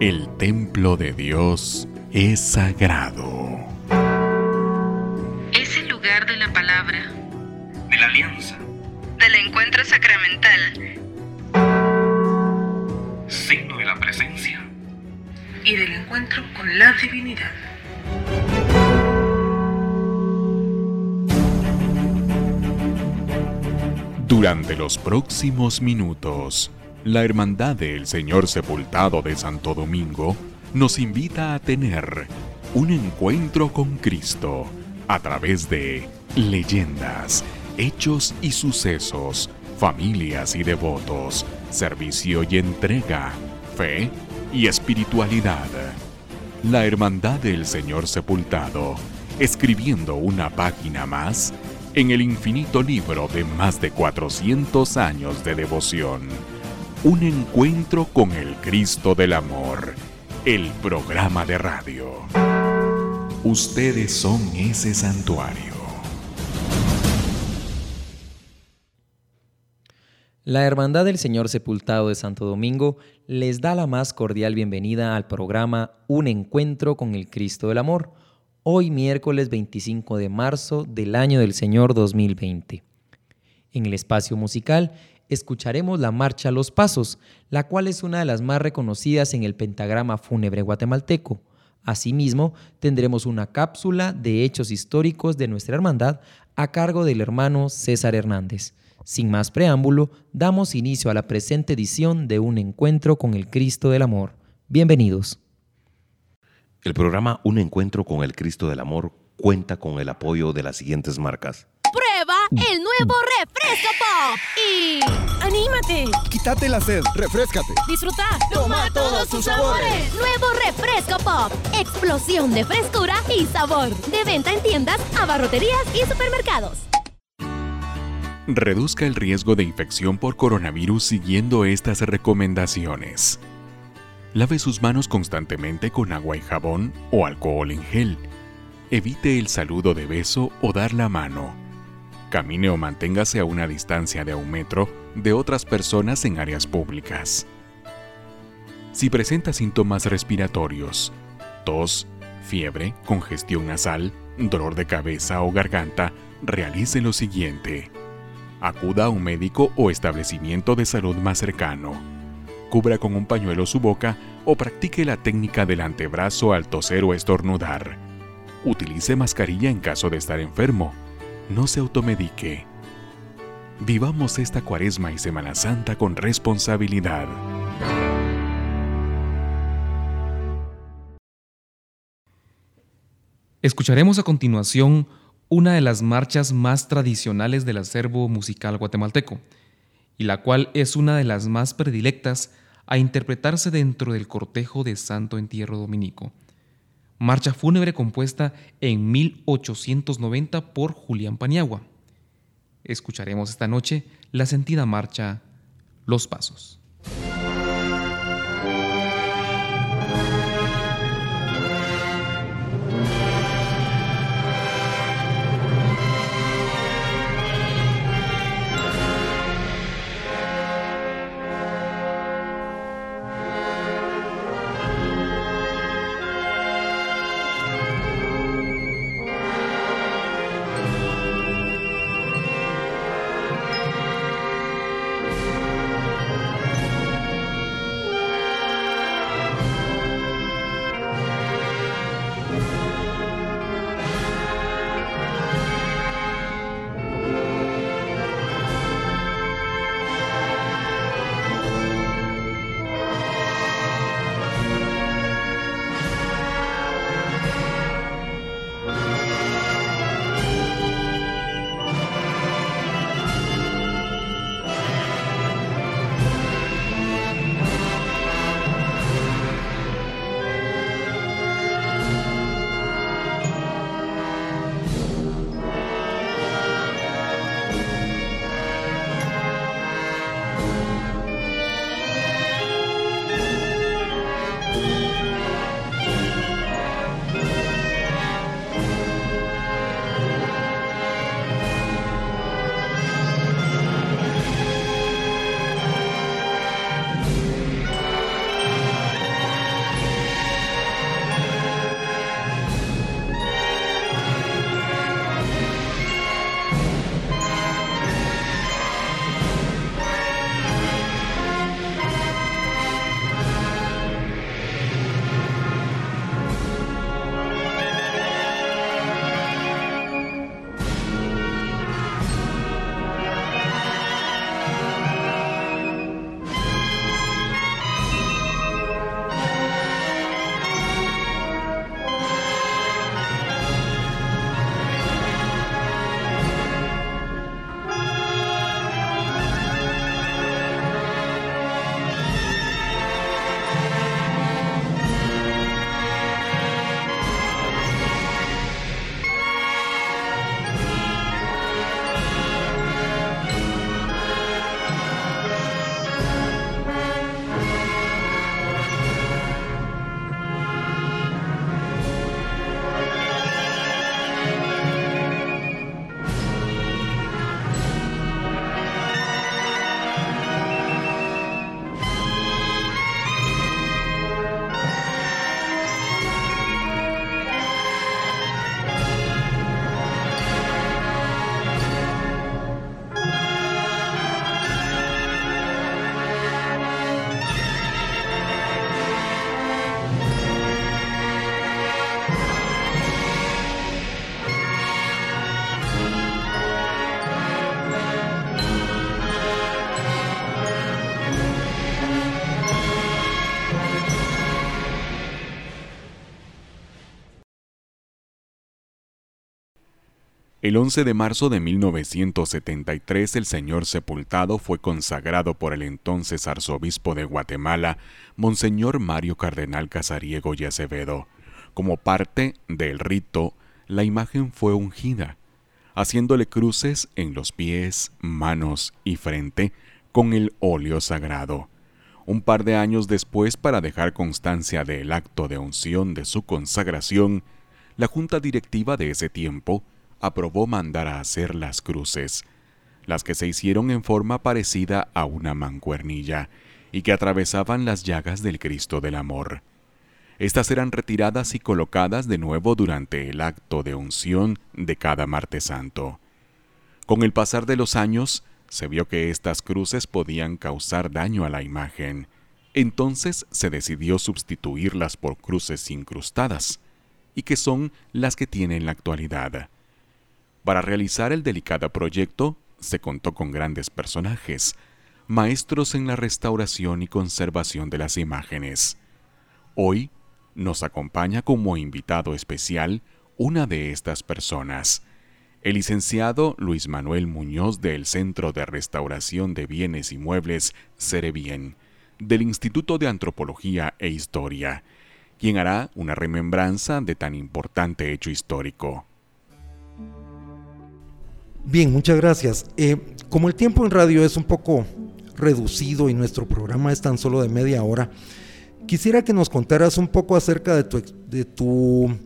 El templo de Dios es sagrado. Es el lugar de la palabra, de la alianza, del encuentro sacramental, signo de la presencia y del encuentro con la divinidad. Durante los próximos minutos, la Hermandad del Señor Sepultado de Santo Domingo nos invita a tener un encuentro con Cristo a través de leyendas, hechos y sucesos, familias y devotos, servicio y entrega, fe y espiritualidad. La Hermandad del Señor Sepultado, escribiendo una página más en el infinito libro de más de 400 años de devoción. Un encuentro con el Cristo del Amor, el programa de radio. Ustedes son ese santuario. La Hermandad del Señor Sepultado de Santo Domingo les da la más cordial bienvenida al programa Un Encuentro con el Cristo del Amor, hoy miércoles 25 de marzo del año del Señor 2020. En el espacio musical escucharemos la Marcha Los Pasos, la cual es una de las más reconocidas en el pentagrama fúnebre guatemalteco. Asimismo, tendremos una cápsula de hechos históricos de nuestra hermandad a cargo del hermano César Hernández. Sin más preámbulo, damos inicio a la presente edición de Un Encuentro con el Cristo del Amor. Bienvenidos. El programa Un Encuentro con el Cristo del Amor cuenta con el apoyo de las siguientes marcas. El nuevo refresco pop y anímate. Quítate la sed, refrescate. Disfruta. Toma todos sus sabores. Nuevo refresco pop. Explosión de frescura y sabor. De venta en tiendas, abarroterías y supermercados. Reduzca el riesgo de infección por coronavirus siguiendo estas recomendaciones. Lave sus manos constantemente con agua y jabón o alcohol en gel. Evite el saludo de beso o dar la mano. Camine o manténgase a una distancia de un metro de otras personas en áreas públicas. Si presenta síntomas respiratorios, tos, fiebre, congestión nasal, dolor de cabeza o garganta, realice lo siguiente. Acuda a un médico o establecimiento de salud más cercano. Cubra con un pañuelo su boca o practique la técnica del antebrazo al toser o estornudar. Utilice mascarilla en caso de estar enfermo. No se automedique. Vivamos esta cuaresma y Semana Santa con responsabilidad. Escucharemos a continuación una de las marchas más tradicionales del acervo musical guatemalteco, y la cual es una de las más predilectas a interpretarse dentro del cortejo de Santo Entierro Dominico. Marcha fúnebre compuesta en 1890 por Julián Paniagua. Escucharemos esta noche la sentida marcha Los Pasos. El 11 de marzo de 1973 el señor sepultado fue consagrado por el entonces arzobispo de Guatemala, Monseñor Mario Cardenal Casariego y Acevedo. Como parte del rito, la imagen fue ungida, haciéndole cruces en los pies, manos y frente con el óleo sagrado. Un par de años después, para dejar constancia del acto de unción de su consagración, la junta directiva de ese tiempo aprobó mandar a hacer las cruces, las que se hicieron en forma parecida a una mancuernilla y que atravesaban las llagas del Cristo del Amor. Estas eran retiradas y colocadas de nuevo durante el acto de unción de cada martes santo. Con el pasar de los años, se vio que estas cruces podían causar daño a la imagen. Entonces se decidió sustituirlas por cruces incrustadas, y que son las que tiene en la actualidad. Para realizar el delicado proyecto se contó con grandes personajes, maestros en la restauración y conservación de las imágenes. Hoy nos acompaña como invitado especial una de estas personas, el licenciado Luis Manuel Muñoz del Centro de Restauración de Bienes y Muebles Cerebien, del Instituto de Antropología e Historia, quien hará una remembranza de tan importante hecho histórico. Bien, muchas gracias. Eh, como el tiempo en radio es un poco reducido y nuestro programa es tan solo de media hora, quisiera que nos contaras un poco acerca de tu, tu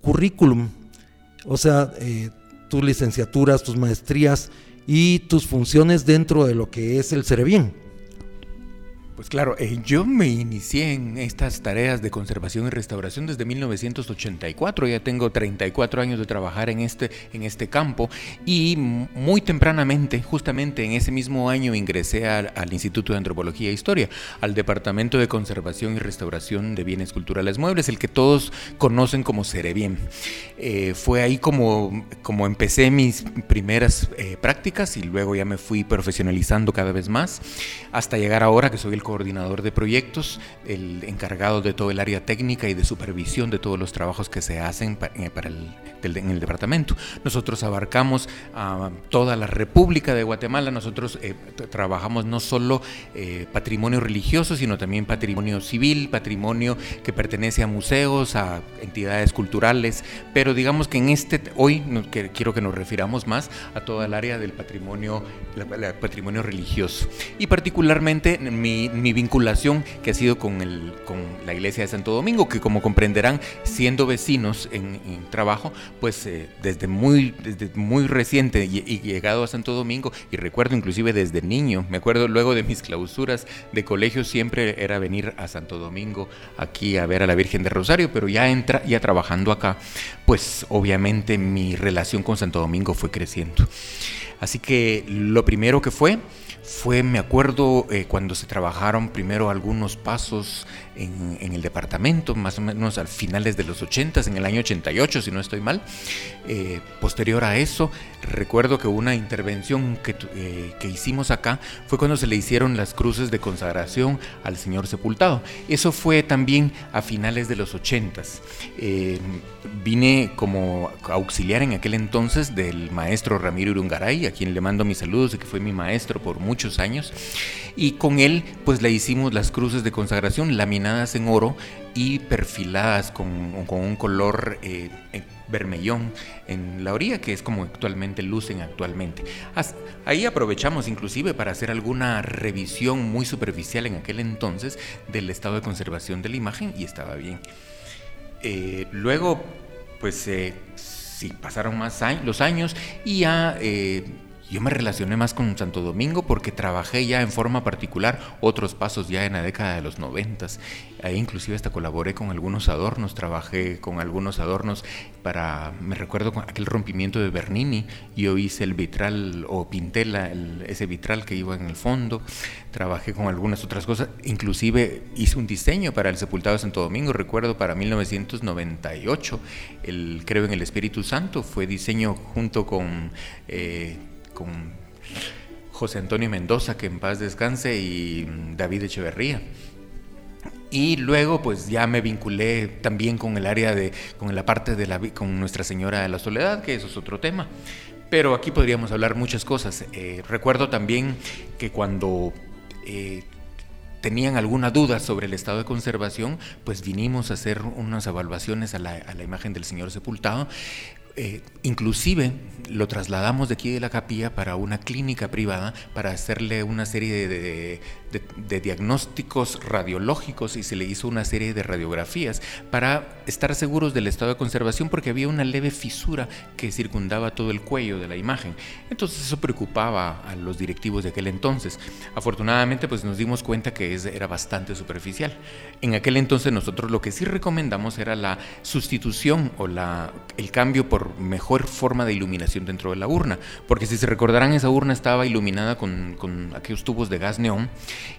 currículum, o sea, eh, tus licenciaturas, tus maestrías y tus funciones dentro de lo que es el Cerebien. Pues claro, eh, yo me inicié en estas tareas de conservación y restauración desde 1984, ya tengo 34 años de trabajar en este, en este campo y muy tempranamente, justamente en ese mismo año, ingresé al, Instituto de Antropología e Historia, al Departamento de Conservación y Restauración de Bienes Culturales Muebles, el que todos conocen como Cerebien. Eh, fue ahí como, como empecé mis primeras eh, prácticas y luego ya me fui profesionalizando cada vez más hasta llegar ahora que soy el coordinador de proyectos, el encargado de todo el área técnica y de supervisión de todos los trabajos que se hacen para el, en el departamento. Nosotros abarcamos a toda la República de Guatemala, nosotros eh, trabajamos no solo eh, patrimonio religioso, sino también patrimonio civil, patrimonio que pertenece a museos, a entidades culturales, pero digamos que en este, hoy que quiero que nos refiramos más a toda el área del patrimonio, patrimonio religioso. Y particularmente mi, mi vinculación que ha sido con, el, con la iglesia de Santo Domingo, que como comprenderán, siendo vecinos en, trabajo, pues eh, desde, muy, desde muy reciente y, llegado a Santo Domingo, y recuerdo inclusive desde niño, me acuerdo luego de mis clausuras de colegio, siempre era venir a Santo Domingo aquí a ver a la Virgen de Rosario, pero ya, entra, ya trabajando acá, pues obviamente mi relación con Santo Domingo fue creciendo. Así que lo primero que fue fue, me acuerdo, eh, cuando se trabajaron primero algunos pasos en, el departamento, más o menos al finales de los 80, en el año 88, si no estoy mal. Eh, posterior a eso, recuerdo que una intervención que, eh, que, hicimos acá fue cuando se le hicieron las cruces de consagración al Señor sepultado. Eso fue también a finales de los 80. Eh, vine como auxiliar en aquel entonces del maestro Ramiro Urungaray, a quien le mando mis saludos y que fue mi maestro por muchos años. Y con él, pues le hicimos las cruces de consagración laminadas en oro y perfiladas con, un color eh, vermellón en la orilla, que es como actualmente lucen actualmente. Ahí aprovechamos inclusive para hacer alguna revisión muy superficial en aquel entonces del estado de conservación de la imagen y estaba bien. Eh, luego, pues eh, sí, pasaron más años, los años y ya eh, yo me relacioné más con Santo Domingo porque trabajé ya en forma particular otros pasos ya en la década de los noventas. Ahí inclusive hasta colaboré con algunos adornos, trabajé con algunos adornos para, me recuerdo con aquel rompimiento de Bernini, yo hice el vitral o pinté ese vitral que iba en el fondo, trabajé con algunas otras cosas, inclusive hice un diseño para el sepultado de Santo Domingo, recuerdo para 1998, el Creo en el Espíritu Santo, fue diseño junto con... Eh, con José Antonio Mendoza, que en paz descanse, y David Echeverría. Y luego pues ya me vinculé también con el área de, con la parte de la, con Nuestra Señora de la Soledad, que eso es otro tema. Pero aquí podríamos hablar muchas cosas. Eh, recuerdo también que cuando eh, tenían alguna duda sobre el estado de conservación, pues vinimos a hacer unas evaluaciones a la, a la imagen del Señor sepultado. Eh, inclusive lo trasladamos de aquí de la capilla para una clínica privada para hacerle una serie de, de, diagnósticos radiológicos y se le hizo una serie de radiografías para estar seguros del estado de conservación porque había una leve fisura que circundaba todo el cuello de la imagen. Entonces eso preocupaba a los directivos de aquel entonces. Afortunadamente pues nos dimos cuenta que era bastante superficial. En aquel entonces nosotros lo que sí recomendamos era la sustitución o la, el cambio por mejor forma de iluminación dentro de la urna, porque si se recordarán esa urna estaba iluminada con, aquellos tubos de gas neón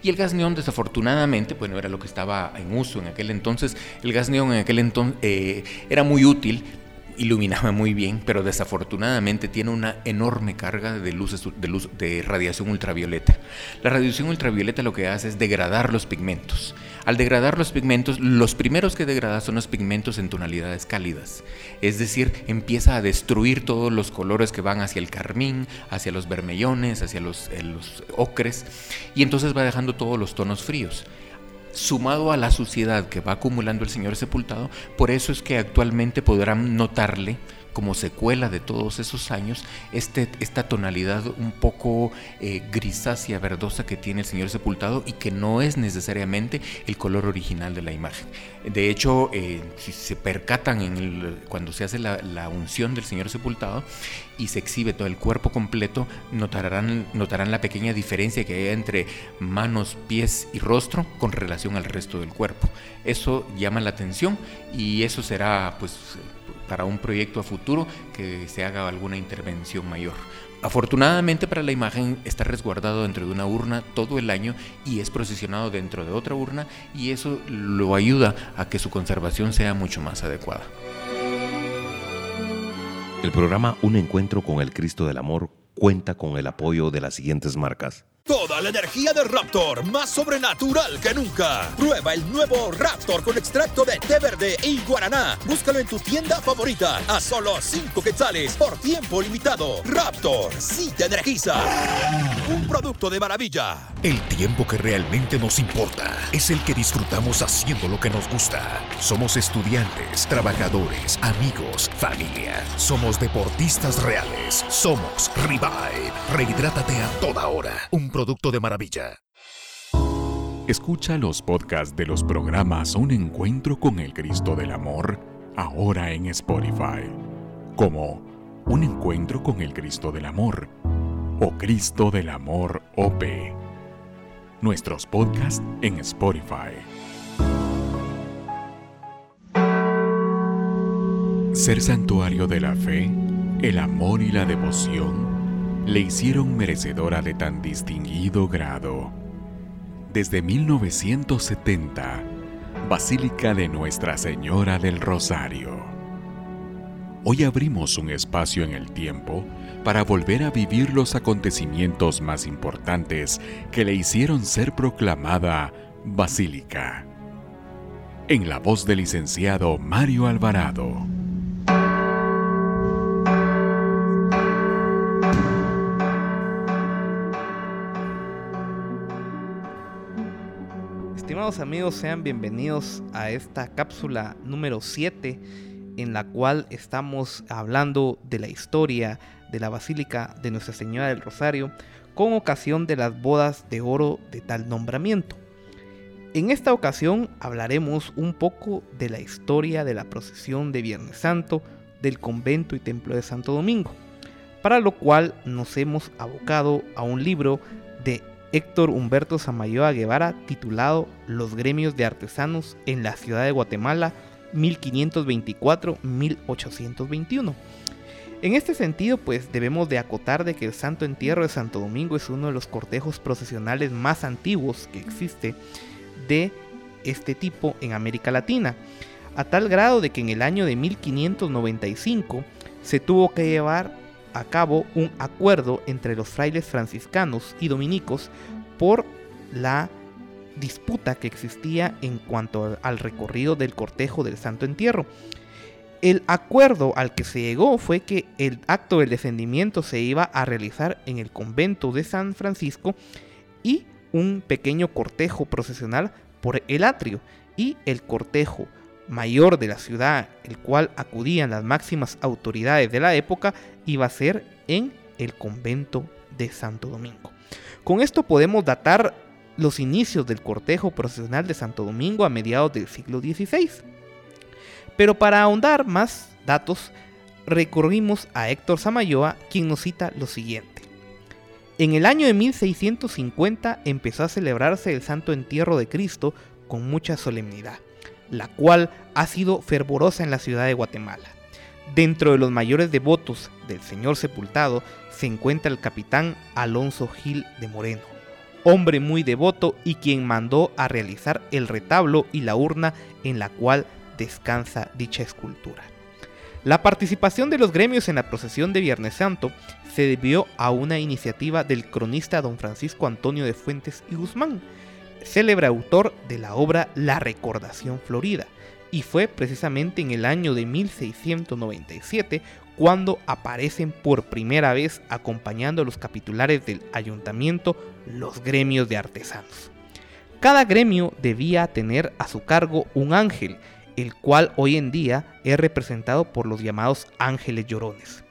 y el gas neón desafortunadamente, bueno, era lo que estaba en uso en aquel entonces, el gas neón en aquel entonces eh, era muy útil, iluminaba muy bien, pero desafortunadamente tiene una enorme carga de, luz, de radiación ultravioleta. La radiación ultravioleta lo que hace es degradar los pigmentos. Al degradar los pigmentos, los primeros que degrada son los pigmentos en tonalidades cálidas. Es decir, empieza a destruir todos los colores que van hacia el carmín, hacia los vermellones, hacia los, eh, los ocres, y entonces va dejando todos los tonos fríos sumado a la suciedad que va acumulando el Señor sepultado, por eso es que actualmente podrán notarle como secuela de todos esos años este, esta tonalidad un poco eh, grisácea, verdosa que tiene el Señor sepultado y que no es necesariamente el color original de la imagen. De hecho, eh, si se percatan cuando se hace la, la, unción del Señor sepultado y se exhibe todo el cuerpo completo, notarán, notarán la pequeña diferencia que hay entre manos, pies y rostro con relación al resto del cuerpo. Eso llama la atención y eso será pues para un proyecto a futuro que se haga alguna intervención mayor. Afortunadamente para la imagen está resguardado dentro de una urna todo el año y es procesionado dentro de otra urna y eso lo ayuda a que su conservación sea mucho más adecuada. El programa Un Encuentro con el Cristo del Amor cuenta con el apoyo de las siguientes marcas. Toda la energía del Raptor, más sobrenatural que nunca. Prueba el nuevo Raptor con extracto de té verde y guaraná. Búscalo en tu tienda favorita a solo 5 quetzales por tiempo limitado. Raptor, sí te energiza. Un producto de maravilla. El tiempo que realmente nos importa es el que disfrutamos haciendo lo que nos gusta. Somos estudiantes, trabajadores, amigos, familia. Somos deportistas reales. Somos Revive. Rehidrátate a toda hora. Un producto de maravilla. Escucha los podcasts de los programas Un Encuentro con el Cristo del Amor, ahora en Spotify, como Un Encuentro con el Cristo del Amor o Cristo del Amor OP. Nuestros podcasts en Spotify. Ser santuario de la fe, el amor y la devoción le hicieron merecedora de tan distinguido grado. Desde 1970, Basílica de Nuestra Señora del Rosario. Hoy abrimos un espacio en el tiempo para volver a vivir los acontecimientos más importantes que le hicieron ser proclamada Basílica. En la voz del licenciado Mario Alvarado. Amigos, sean bienvenidos a esta cápsula número 7 en la cual estamos hablando de la historia de la Basílica de Nuestra Señora del Rosario con ocasión de las bodas de oro de tal nombramiento. En esta ocasión hablaremos un poco de la historia de la procesión de Viernes Santo del convento y templo de Santo Domingo, para lo cual nos hemos abocado a un libro de Héctor Humberto Samayoa Guevara titulado Los gremios de artesanos en la ciudad de Guatemala 1524-1821. En este sentido, pues debemos de acotar de que el Santo Entierro de Santo Domingo es uno de los cortejos procesionales más antiguos que existe de este tipo en América Latina, a tal grado de que en el año de 1595 se tuvo que llevar a cabo un acuerdo entre los frailes franciscanos y dominicos por la disputa que existía en cuanto al recorrido del cortejo del Santo Entierro. El acuerdo al que se llegó fue que el acto del descendimiento se iba a realizar en el convento de San Francisco y un pequeño cortejo procesional por el atrio y el cortejo mayor de la ciudad, el cual acudían las máximas autoridades de la época, iba a ser en el convento de Santo Domingo. Con esto podemos datar los inicios del cortejo procesional de Santo Domingo a mediados del siglo XVI. Pero para ahondar más datos, recorrimos a Héctor Samayoa, quien nos cita lo siguiente. En el año de 1650 empezó a celebrarse el Santo Entierro de Cristo con mucha solemnidad, la cual ha sido fervorosa en la ciudad de Guatemala. Dentro de los mayores devotos del Señor sepultado se encuentra el capitán Alonso Gil de Moreno, hombre muy devoto y quien mandó a realizar el retablo y la urna en la cual descansa dicha escultura. La participación de los gremios en la procesión de Viernes Santo se debió a una iniciativa del cronista don Francisco Antonio de Fuentes y Guzmán, célebre autor de la obra La Recordación Florida, y fue precisamente en el año de 1697 cuando aparecen por primera vez acompañando a los capitulares del ayuntamiento los gremios de artesanos. Cada gremio debía tener a su cargo un ángel, el cual hoy en día es representado por los llamados ángeles llorones.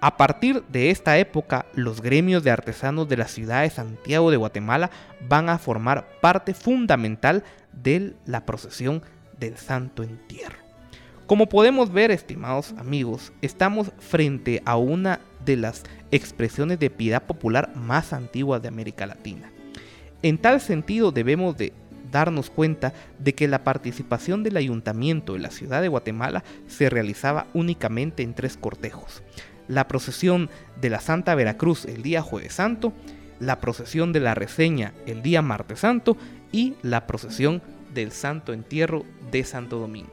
A partir de esta época, los gremios de artesanos de la ciudad de Santiago de Guatemala van a formar parte fundamental de la procesión del Santo Entierro. Como podemos ver, estimados amigos, estamos frente a una de las expresiones de piedad popular más antiguas de América Latina. En tal sentido debemos de darnos cuenta de que la participación del ayuntamiento de la ciudad de Guatemala se realizaba únicamente en tres cortejos. La procesión de la Santa Veracruz el día jueves santo, la procesión de la reseña el día martes santo y la procesión del Santo Entierro de Santo Domingo.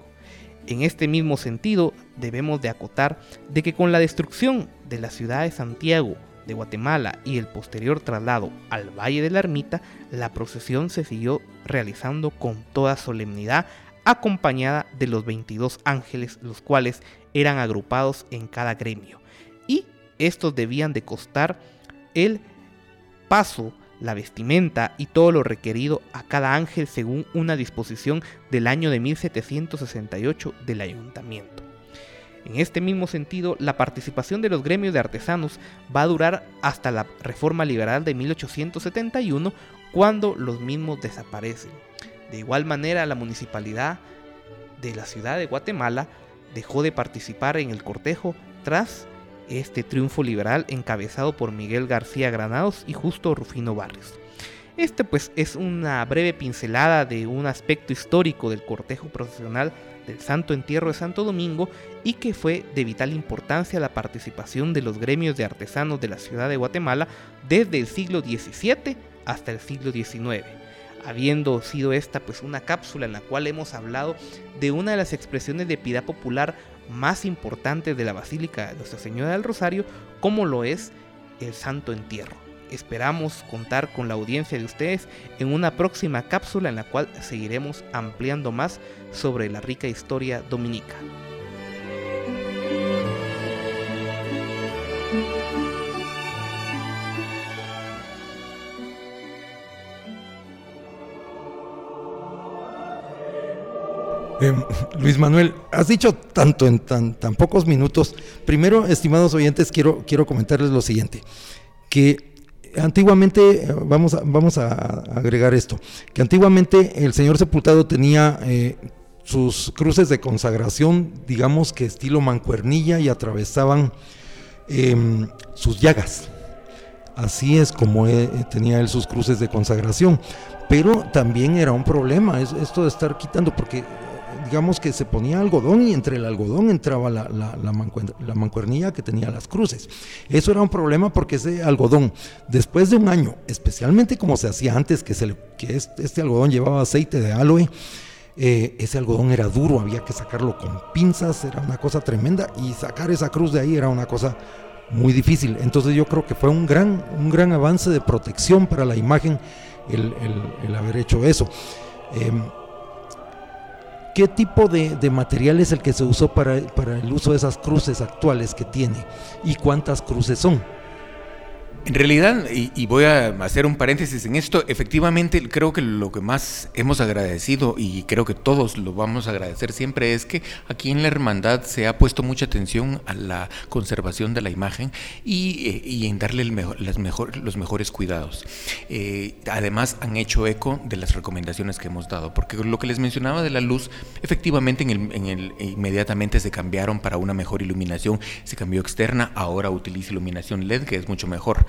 En este mismo sentido, debemos de acotar de que con la destrucción de la ciudad de Santiago de Guatemala y el posterior traslado al Valle de la Ermita, la procesión se siguió realizando con toda solemnidad, acompañada de los 22 ángeles, los cuales eran agrupados en cada gremio. Y estos debían de costar el paso la vestimenta y todo lo requerido a cada ángel según una disposición del año de 1768 del ayuntamiento. En este mismo sentido, la participación de los gremios de artesanos va a durar hasta la reforma liberal de 1871, cuando los mismos desaparecen. De igual manera, la municipalidad de la ciudad de Guatemala dejó de participar en el cortejo tras este triunfo liberal encabezado por Miguel García Granados y Justo Rufino Barrios. Este pues es una breve pincelada de un aspecto histórico del cortejo procesional del Santo Entierro de Santo Domingo y que fue de vital importancia la participación de los gremios de artesanos de la ciudad de Guatemala desde el siglo XVII hasta el siglo XIX habiendo sido esta pues una cápsula en la cual hemos hablado de una de las expresiones de piedad popular más importante de la Basílica de Nuestra Señora del Rosario, como lo es el Santo Entierro. Esperamos contar con la audiencia de ustedes en una próxima cápsula en la cual seguiremos ampliando más sobre la rica historia dominica. Eh, Luis Manuel, has dicho tanto en tan, tan, pocos minutos. Primero, estimados oyentes, quiero, quiero comentarles lo siguiente, que antiguamente, eh, vamos a, vamos a agregar esto, que antiguamente el Señor Sepultado tenía eh, sus cruces de consagración, digamos que estilo mancuernilla y atravesaban em, sus llagas. Así es como tenía él sus cruces de consagración. Pero también era un problema esto de estar quitando, porque digamos que se ponía algodón y entre el algodón entraba la, la, mancuernilla que tenía las cruces. Eso era un problema porque ese algodón, después de un año, especialmente como se hacía antes, que, se, que este, algodón llevaba aceite de aloe, eh, ese algodón era duro, había que sacarlo con pinzas, era una cosa tremenda y sacar esa cruz de ahí era una cosa muy difícil. Entonces yo creo que fue un gran, un gran avance de protección para la imagen el, haber hecho eso. Em, ¿Qué tipo de, de, material es el que se usó para, para el uso de esas cruces actuales que tiene? ¿Y cuántas cruces son? En realidad, y, voy a hacer un paréntesis en esto, efectivamente creo que lo que más hemos agradecido y creo que todos lo vamos a agradecer siempre es que aquí en la hermandad se ha puesto mucha atención a la conservación de la imagen y, eh, en darle las mejor, los mejores cuidados. Eh, además han hecho eco de las recomendaciones que hemos dado, porque lo que les mencionaba de la luz, efectivamente en el, en el, inmediatamente se cambiaron para una mejor iluminación, se cambió externa, ahora utiliza iluminación LED que es mucho mejor.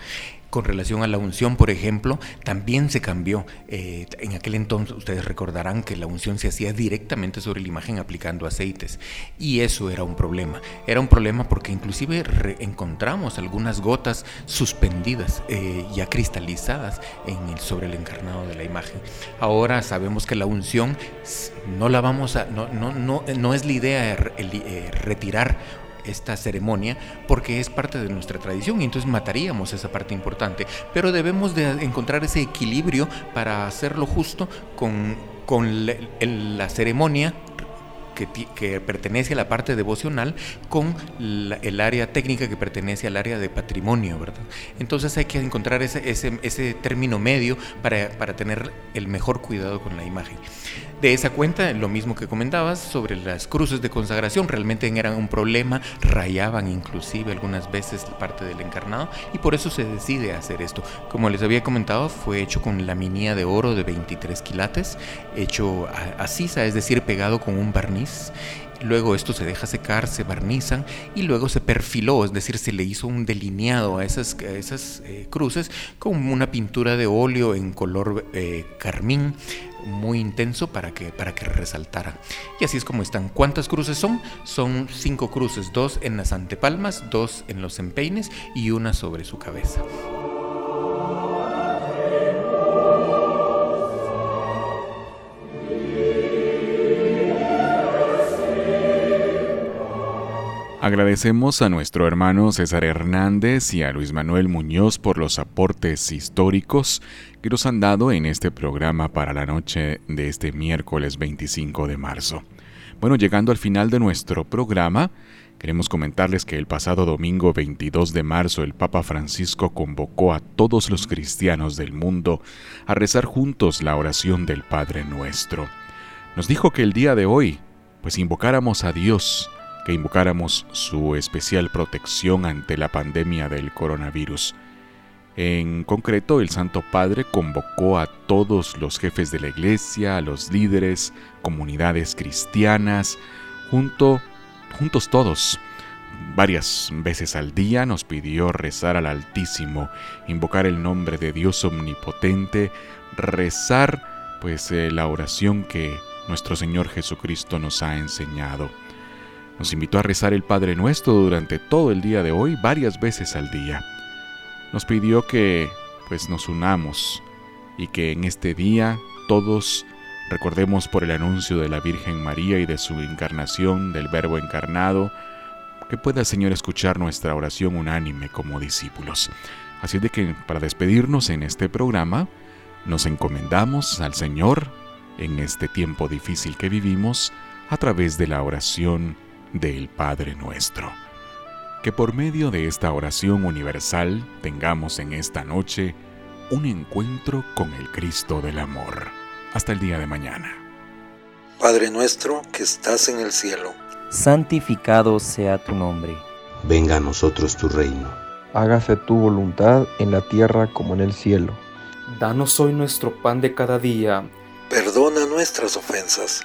Con relación a la unción, por ejemplo, también se cambió. Eh, en aquel entonces ustedes recordarán que la unción se hacía directamente sobre la imagen aplicando aceites y eso era un problema. Era un problema porque inclusive encontramos algunas gotas suspendidas, eh, ya cristalizadas en el, sobre el encarnado de la imagen. Ahora sabemos que la unción no la vamos no, no, no, no es la idea eh, retirar esta ceremonia porque es parte de nuestra tradición y entonces mataríamos esa parte importante. Pero debemos de encontrar ese equilibrio para hacerlo justo con, con la ceremonia que, pertenece a la parte devocional con el área técnica que pertenece al área de patrimonio, ¿verdad? Entonces hay que encontrar ese, ese, ese término medio para, para, tener el mejor cuidado con la imagen. De esa cuenta, lo mismo que comentabas sobre las cruces de consagración, realmente eran un problema, rayaban inclusive algunas veces parte del encarnado y por eso se decide hacer esto. Como les había comentado, fue hecho con laminía de oro de 23 quilates, hecho así, es decir, pegado con un barniz Luego esto se deja secar, se barnizan y luego se perfiló, es decir, se le hizo un delineado a esas, esas eh, cruces con una pintura de óleo en color eh, carmín muy intenso para que, para que resaltara. Y así es como están. ¿Cuántas cruces son? Son cinco cruces, dos en las antepalmas, dos en los empeines y una sobre su cabeza. Agradecemos a nuestro hermano César Hernández y a Luis Manuel Muñoz por los aportes históricos que nos han dado en este programa para la noche de este miércoles 25 de marzo. Bueno, llegando al final de nuestro programa, queremos comentarles que el pasado domingo 22 de marzo el Papa Francisco convocó a todos los cristianos del mundo a rezar juntos la oración del Padre Nuestro. Nos dijo que el día de hoy, pues invocáramos a Dios, que invocáramos su especial protección ante la pandemia del coronavirus. En concreto, el Santo Padre convocó a todos los jefes de la Iglesia, a los líderes, comunidades cristianas, junto, juntos todos. Varias veces al día nos pidió rezar al Altísimo, invocar el nombre de Dios Omnipotente, rezar pues eh, la oración que nuestro Señor Jesucristo nos ha enseñado. Nos invitó a rezar el Padre Nuestro durante todo el día de hoy, varias veces al día. Nos pidió que pues nos unamos y que en este día todos recordemos por el anuncio de la Virgen María y de su encarnación, del Verbo encarnado, que pueda el Señor escuchar nuestra oración unánime como discípulos. Así de que para despedirnos en este programa, nos encomendamos al Señor en este tiempo difícil que vivimos a través de la oración del Padre nuestro. Que por medio de esta oración universal tengamos en esta noche un encuentro con el Cristo del Amor. Hasta el día de mañana. Padre nuestro que estás en el cielo, santificado sea tu nombre. Venga a nosotros tu reino. Hágase tu voluntad en la tierra como en el cielo. Danos hoy nuestro pan de cada día. Perdona nuestras ofensas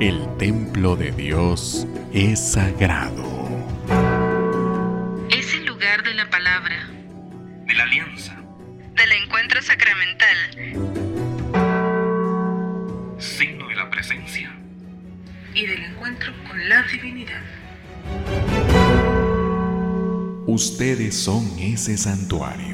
El templo de Dios es sagrado. Es el lugar de la palabra, de la alianza, del encuentro sacramental, signo de la presencia y del encuentro con la divinidad. Ustedes son ese santuario.